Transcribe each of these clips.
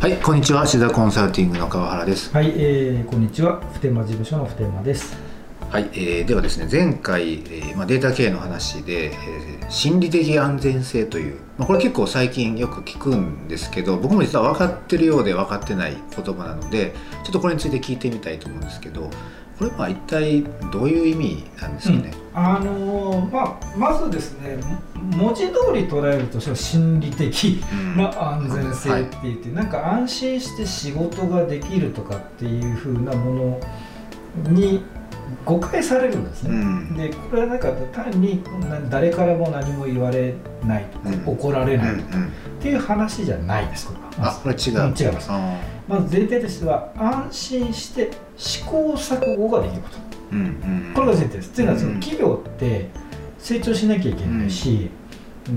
はい、こんにちは。シダコンサルティングの川原です。はい、えー、こんにちは。普天間事務所の普天間です。はい、えーではですね、前回、えーまあ、データ系の話で、えー心理的安全性という、まあ、これ結構最近よく聞くんですけど、僕も実は分かってるようで分かってない言葉なので、ちょっとこれについて聞いてみたいと思うんですけど、これは一体どういう意味なんですかね？あのーまあまずですね、文字通り捉えるとそ心理的うん。な安全性って言って、なんか安心して仕事ができるとかっていう風なものに誤解されるんですね。うん。でこれはなんか単にな誰からも何も言われないとか、うん。怒られないうんうんっていう話じゃないですこれは。あ、これ違う。うん違います。あまず前提としては安心して試行錯誤ができること。ーうんうん。これが前提です。というのはそのうん企業って成長しなきゃいけないし、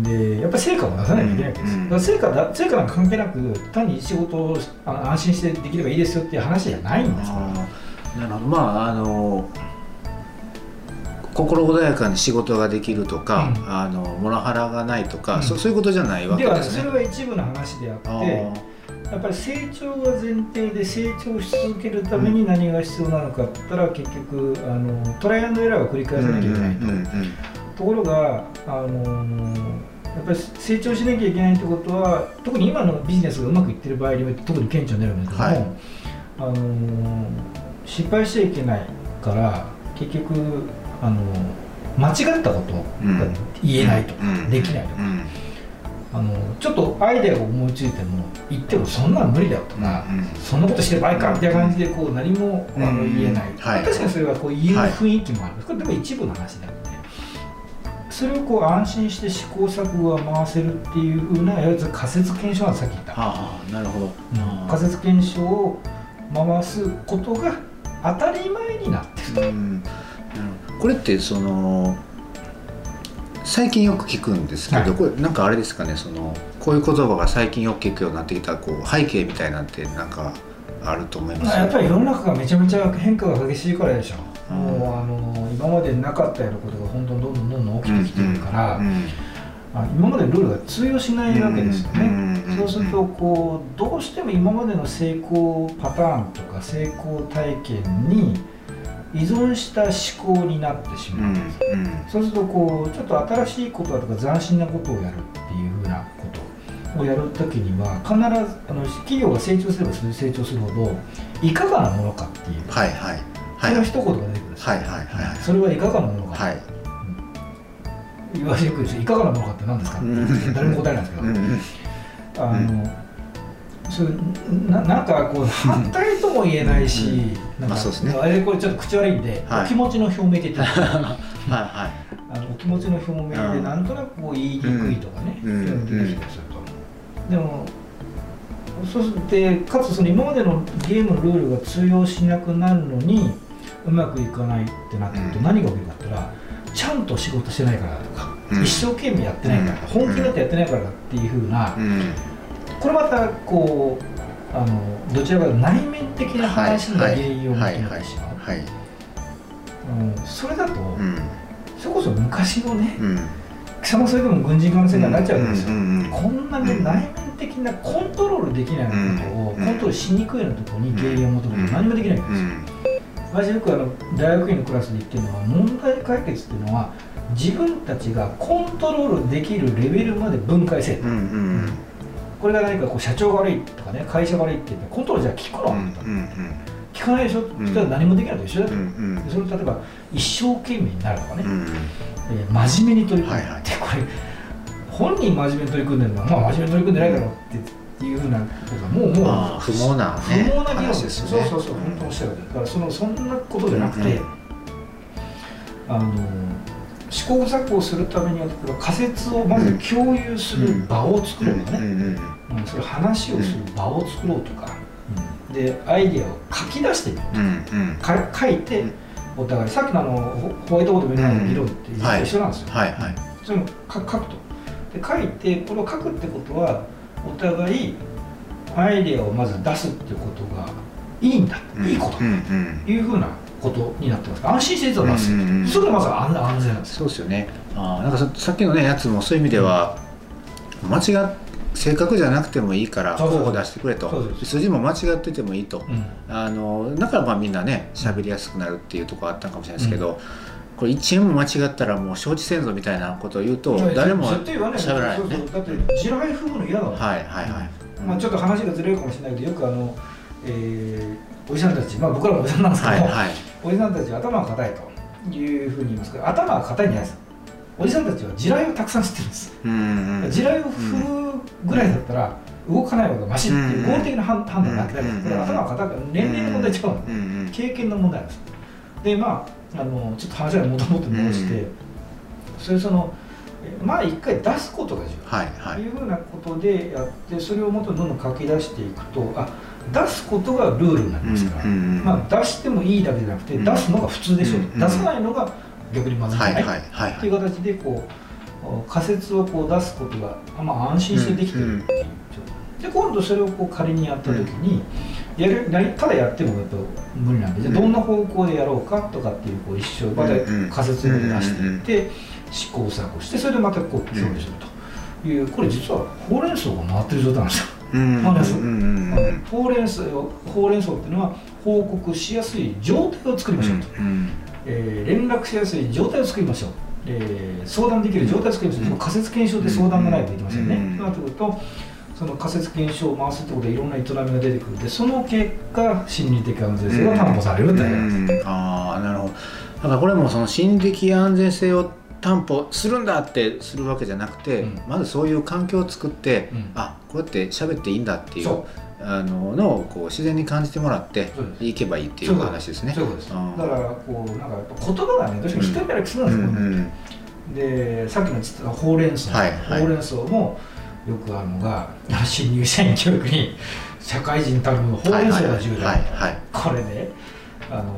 でやっぱり成果を出さなきゃいけないわけです。うんだから成果だ成果なんか関係なく単に仕事をあ安心してできればいいですよっていう話じゃないんですから。なるほど。まああの心穏やかに仕事ができるとか、うん。あのモラハラがないとか、うん。そそういうことじゃないわけではですね。それは一部の話であってやっぱり成長が前提で成長し続けるために何が必要なのかって言ったら結局あのトライアンドエラーを繰り返さなきゃいけないと。ところが、あのーやっぱり成長しなきゃいけないってことは特に今のビジネスがうまくいってる場合には特に顕著になるんですけども、はい。あのー失敗しちゃいけないから結局、あのー間違ったことが言えないとか、うん。できないとか、うん。あのちょっとアイデアが思いついても言ってもそんなん無理だよとか、うん。そんなことしてる場合かみたいな感じでこう何もあのうん言えない、はい。確かにそれはこう言える雰囲気もある、これでも一部の話なのでそれをこう安心して試行錯誤が回せるっていうふうなやつ仮説検証なんですさっき言った、ああなるほど。仮説検証を回すことが当たり前になってるうんこれってその最近よく聞くんですけど、はい。これなんかあれですかねそのこういう言葉が最近よく聞くようになってきたこう背景みたいなんてなんかあると思います？やっぱり世の中がめちゃめちゃ変化が激しいからでしょ、うん。もうあの今までなかったようなことが本当にどんどんどんどん起きてきてるから、うんうん。あ今までのルールが通用しないわけですよね、うん。そうするとこうどうしても今までの成功パターンとか成功体験に依存した思考になってしうんまう、そうするとこうちょっと新しいことだとか斬新なことをやるっていうふうなことをやるときには必ずあの企業が成長すれば成長するほどいかがなものかっていう、はいはい。そはい。れが一言が出てくるんですよ。はいはいはいそれはいかがなものか、はい。言われにくいですよいかがなものかって何ですか、うん。誰も答えないんですけど、うん。うん。あの、そうななんかこう反対とも言えないし、なんかまあそうですね。あれこれちょっと口悪いんで、はい。お気持ちの表明って言っ はいはあのお気持ちの表明でうん。なんとなくこう言いにくいとかね、うん。そういうの出てきたりすると、でもそうすってかつその今までのゲームのルールが通用しなくなるのにうまくいかないってなってくるとうん。何が起きるかって言ったらちゃんと仕事してないからだとか、うん。一生懸命やってないから、うん。本気になってやってないからだっていうふうな、いうんこれまたこうあのどちらかというと内面的な話の原因を求めてしまう、はいうんそれだと、うん。それこそ昔のねうん。草間それでも軍人化の世界になっちゃうわけですよ、うんうんうんこんなね、うん内面的なコントロールできないことを、うんコントロールしにくいようなところに原因を求めると何もできないわけうですよ、ん私よくあの大学院のクラスで言ってるのは問題解決っていうのは自分たちがコントロールできるレベルまで分解せる、うんうんこれが何かこう社長が悪いとかね会社が悪いって言ってコントロールじゃあ聞くの、うんうん聞かないでしょ、そしたら何もできないと一緒だと、うんうん。でそれ例えば一生懸命になるとかね、うんえー真面目に取り組む。はいはい。ってこれ本人真面目に取り組んでるのはまあ真面目に取り組んでないだろうっていうふうなことがもうもう不毛な不ね毛な議論話ですよよね。そうそうそう、本当おっしゃる。だからそのそんなことじゃなくて、うんうん。あの試行錯誤するためには仮説をまず共有する場を作ろうとかね、うんうんうん。それ話をする場を作ろうとか、でアイデアを書き出してみるうんうん。か書いてうん。お互いさっきのあのホホワイトボードみたいな議論って一緒なんですよ、はい。はい。それも書書くと。で書いてこれを書くってことはお互いアイデアをまず出すってことがいいんだ、いいこと。うんうん。というふうなことになってます。安心して実は出す、うんうんうん。それがまず安安全なんですよ。そうですよね。ああなんかささっきのねやつもそういう意味では間違っ正確じゃなくてもいいから候補出してくれと。そうです数字も間違っててもいいと。うん。あのだからまあみんなね喋りやすくなるっていうところあったかもしれないですけど、これ1円も間違ったらもう承知せんぞみたいなことを言うと誰も喋らないよね。そうそう。だって地雷踏むの嫌だもんはいはいはい、まあ、ちょっと話がずれるかもしれないけどよくあの、えーおじさんたち、まあ、僕らもおじさんなんですけど、はいはい。おじさんたちは頭が硬いというふうに言いますけど頭が硬いんじゃないです。おじさんたちは地雷をたくさん知ってるんです、地雷を踏むぐらいだったら動かない方がマシっていううん合理的な判判断になってないうんこれ頭が硬いから年齢の問題違うの、経験の問題なんです。でまああのちょっと話はもともと戻して、うんそれそのえまあ一回出すことが重要。はいはい。というふうなことでやってそれをもっとどんどん書き出していくとあ出すことがルールになりますから、まあ、出してもいいだけじゃなくて、うん。出すのが普通でしょう、出さないのが逆にまずいんじゃない？っていう形でこう仮説をこう出すことが、あまあ、安心してできてるっていう状態、で今度それをこう仮にやった時に、やるただやってもやっぱ無理なんでじゃあどんな方向でやろうかとかっていうこう一生また仮説を出していって試行錯誤してそれでまたこう表示するという。これ実はほうれん草が回ってる状態なんですよ。うん うんほうれん草ほうれん草っていうのは報告しやすい状態を作りましょうと、うんえー連絡しやすい状態を作りましょう、えー相談できる状態を作りましょう、うん仮説検証で相談がないといけませんね、うんそうなってくるとその仮説検証を回すってことでいろんな営みが出てくる。んでその結果心理的安全性が担保されるってうん。ああなるほど。だからこれもその心理的安全性を担保するんだってするわけじゃなくて、うん。まずそういう環境を作って、うん。あこうやって喋っていいんだっていうあののをこう自然に感じてもらっていけばいいっていう話ですね。だからこうなんかやっぱ言葉がねどうしても人にやらするんですよ、うん。うんでさっきの言ってたほうれん草、はいはい。ほうれん草もよくあるのが新入社員教育に社会人たるものほうれん草が重要。だ、これねあの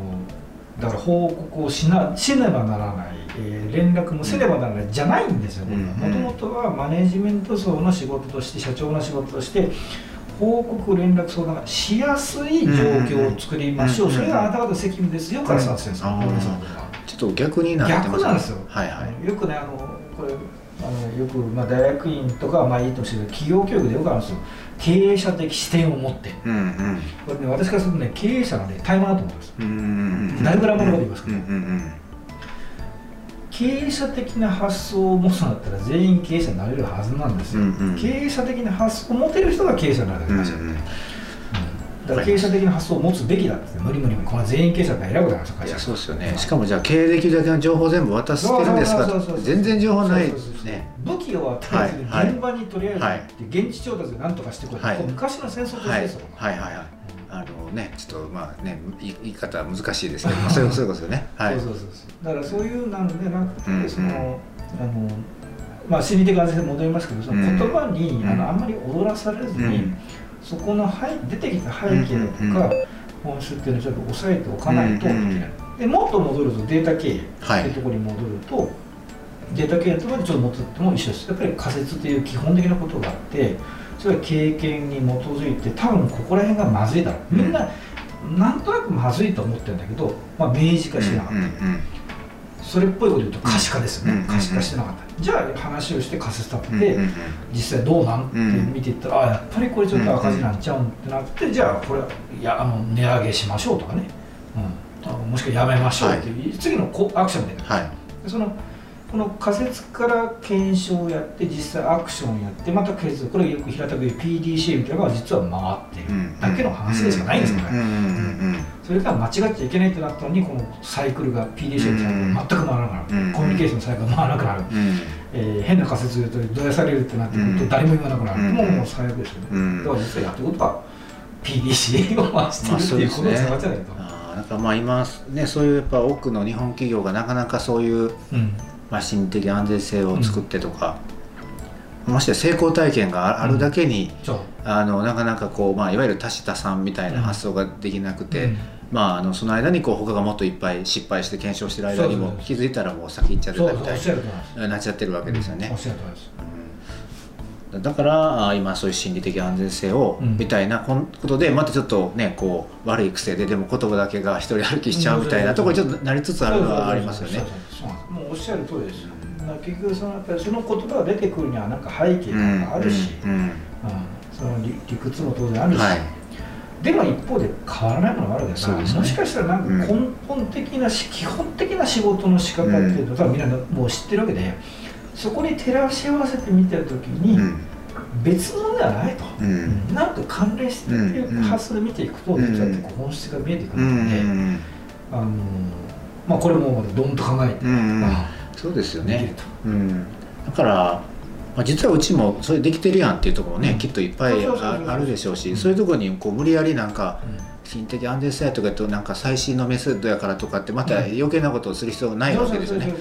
だから報告をしなしねばならない、えー連絡もせねばならない、じゃないんですようんもともとはマネジメント層の仕事として社長の仕事として報告連絡相談がしやすい状況を作りましょう、うんそれがあなた方の責務ですよからスタートしてるんですよ、うん。ほうれん。草のことはちょっと逆になってます逆なんですよ。はいはい。よくねあのこれあのよく、まあ、大学院とかはまあいいとしてる企業教育でよくあるんですよ。経営者的視点を持って。うんうん。これね私からするとね経営者がね怠慢だと思いますうんうんうんだいぶラブラブで言いますけどうんうん経営者的な発想を持つんだったら全員経営者になれるはずなんですよ、うんうん。経営者的な発想を持てる人が経営者になるだけですよ、うんだから経営者的な発想を持つべきだって無理無理無理この全員経営者って選ぶじゃないですか会社いやそうですよねしかもじゃあ経歴だけの情報全部渡してるんですか全然情報ないそうそうそうそうね武器を与えずにはい現場にとりあえずはい行って現地調達で何とかしてこい、はい昔の戦争としてはいですよ、はいはいはいあのねちょっとまあね言い方は難しいですけど まあそういうことですよね。はい。そうそうそうだからそういうなんでなくて、うんそのあのまあ心理的安全性に戻りますけどその言葉に、うん。あのあんまり踊らされずに、うん。そこの背出てきた背景だとか、本質っていうのをちょっと抑えておかないとでもっと戻るとデータ経営はい。っていうところに戻ると、データ経営のところにちょっと戻っても一緒です。やっぱり仮説という基本的なことがあってそれは経験に基づいて多分ここら辺がまずいだろう。みんな、なんとなくまずいと思ってるんだけど、まあ、明示化してなかった、それっぽいこと言うと可視化ですよね、うん可視化してなかった、じゃあ話をして仮説立てて、実際どうなんってうん見ていったら、あやっぱりこれちょっと赤字なんちゃうんってなって、じゃあこれいやあの値上げしましょうとかね、うん、もしくはやめましょうっていう、次のこアクションではい。でそのこの仮説から検証をやって実際アクションをやってまた仮説これよく平たく言う PDCA みたいなのが実は回っているだけの話でしかないんですよね、それが間違っちゃいけないってなったのにこのサイクルが PDCA のサイクルが全く回らなくなる、うんコミュニケーションのサイクルが回らなくなる、うん。えー変な仮説を言うとどやされるってなってくるうん。と誰も言わなくなる、うんもうもう最悪ですよね、うん。だから実はやってることは PDCA を回してるっていうことにつながっちゃないと、あーなんかまあ今ねそういうやっぱ多くの日本企業がなかなかそういう、うんまあ、心理的安全性を作ってとか、ましてや成功体験がああるだけに、そう。あのなかなかこう、まあ、いわゆる多子多産みたいな発想ができなくて、うん。まあ、あのその間にこう他がもっといっぱい失敗して検証してる間にも気づいたらもう先行っちゃってたみたいになっちゃってるわけですよねだからあ今そういう心理的安全性を、うん。みたいなことでまたちょっとねこう悪い癖ででも言葉だけが一人歩きしちゃうみたいなところにちょっとなりつつあるのはありますよね。もうおっしゃる通りです。結局そのやっぱりその言葉が出てくるにはなんか背景があるし、うんうんうん。その理理屈も当然あるし、はい。でも一方で変わらないものがあるわけだから、ね。もしかしたらなんか根本的なし、基本的な仕事の仕方っていうの分みんなもう知ってるわけでそこに照らし合わせてみた時にうん。別物ではないと、うん。なんと関連してるっていう発想で見ていくと、うん。実は結構本質が見えてくうるので、ん。あのまあ、これもまたどんと考えて、うん。まあそうですよね。できると。うん。だからまあ、実はうちもそれできてるやんっていうところもね、うん。きっといっぱいああるでしょうし、うん。そういうところにこう無理やりなんかうん。心的安全性とかとなんか最新のメソッドやからとかってまた余計なことをする必要がないわけですよね。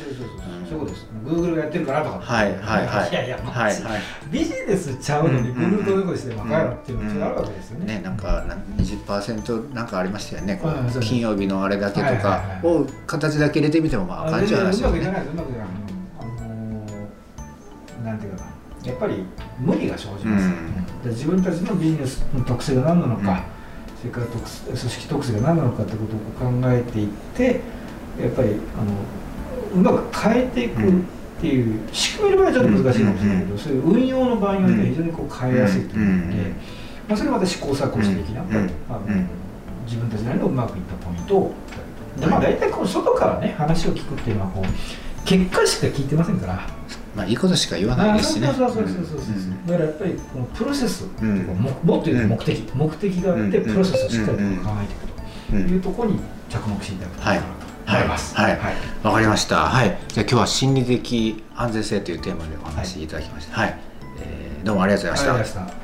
ことです。グーグルがやってるかなとか。はいはいはいいやいや、はいはいビジネスちゃうのにうんグーグルということしてバカやろっていうのがあるわけですよね。ね、なんかな20%なんかありましたよね、こうんそうう金曜日のあれだけとかはいを形だけ入れてみてもまああかんじゃないですよね。うまくいかないですうまくいかない。あのーなんていうかな。やっぱり無理が生じます、うんで自分たちのビジネスの特性が何なのか、それから特組織特性が何なのかってことを考えていってやっぱりあのうまく変えていくっていう、仕組みの場合はちょっと難しいかもしれないけど、そういう運用の場合には非常にこう変えやすいと思うので、うん。まあ、それはまた試行錯誤していきながら、自分たちなりのうまくいったポイントをで、まあ、大体こう外からね話を聞くっていうのはこう結果しか聞いてませんから。まあいいことしか言わないですしね。あそうそうそうそうそうだからやっぱりこのプロセスうももっと言うと目的、目的があってうんプロセスをしっかりと考えていくとうんいうところに着目していただくといい思います。はいはいわかりました。はい。じゃあ今日は心理的安全性というテーマでお話しいただきました。はい。えーどうもありがとうございました。ありがとうございました。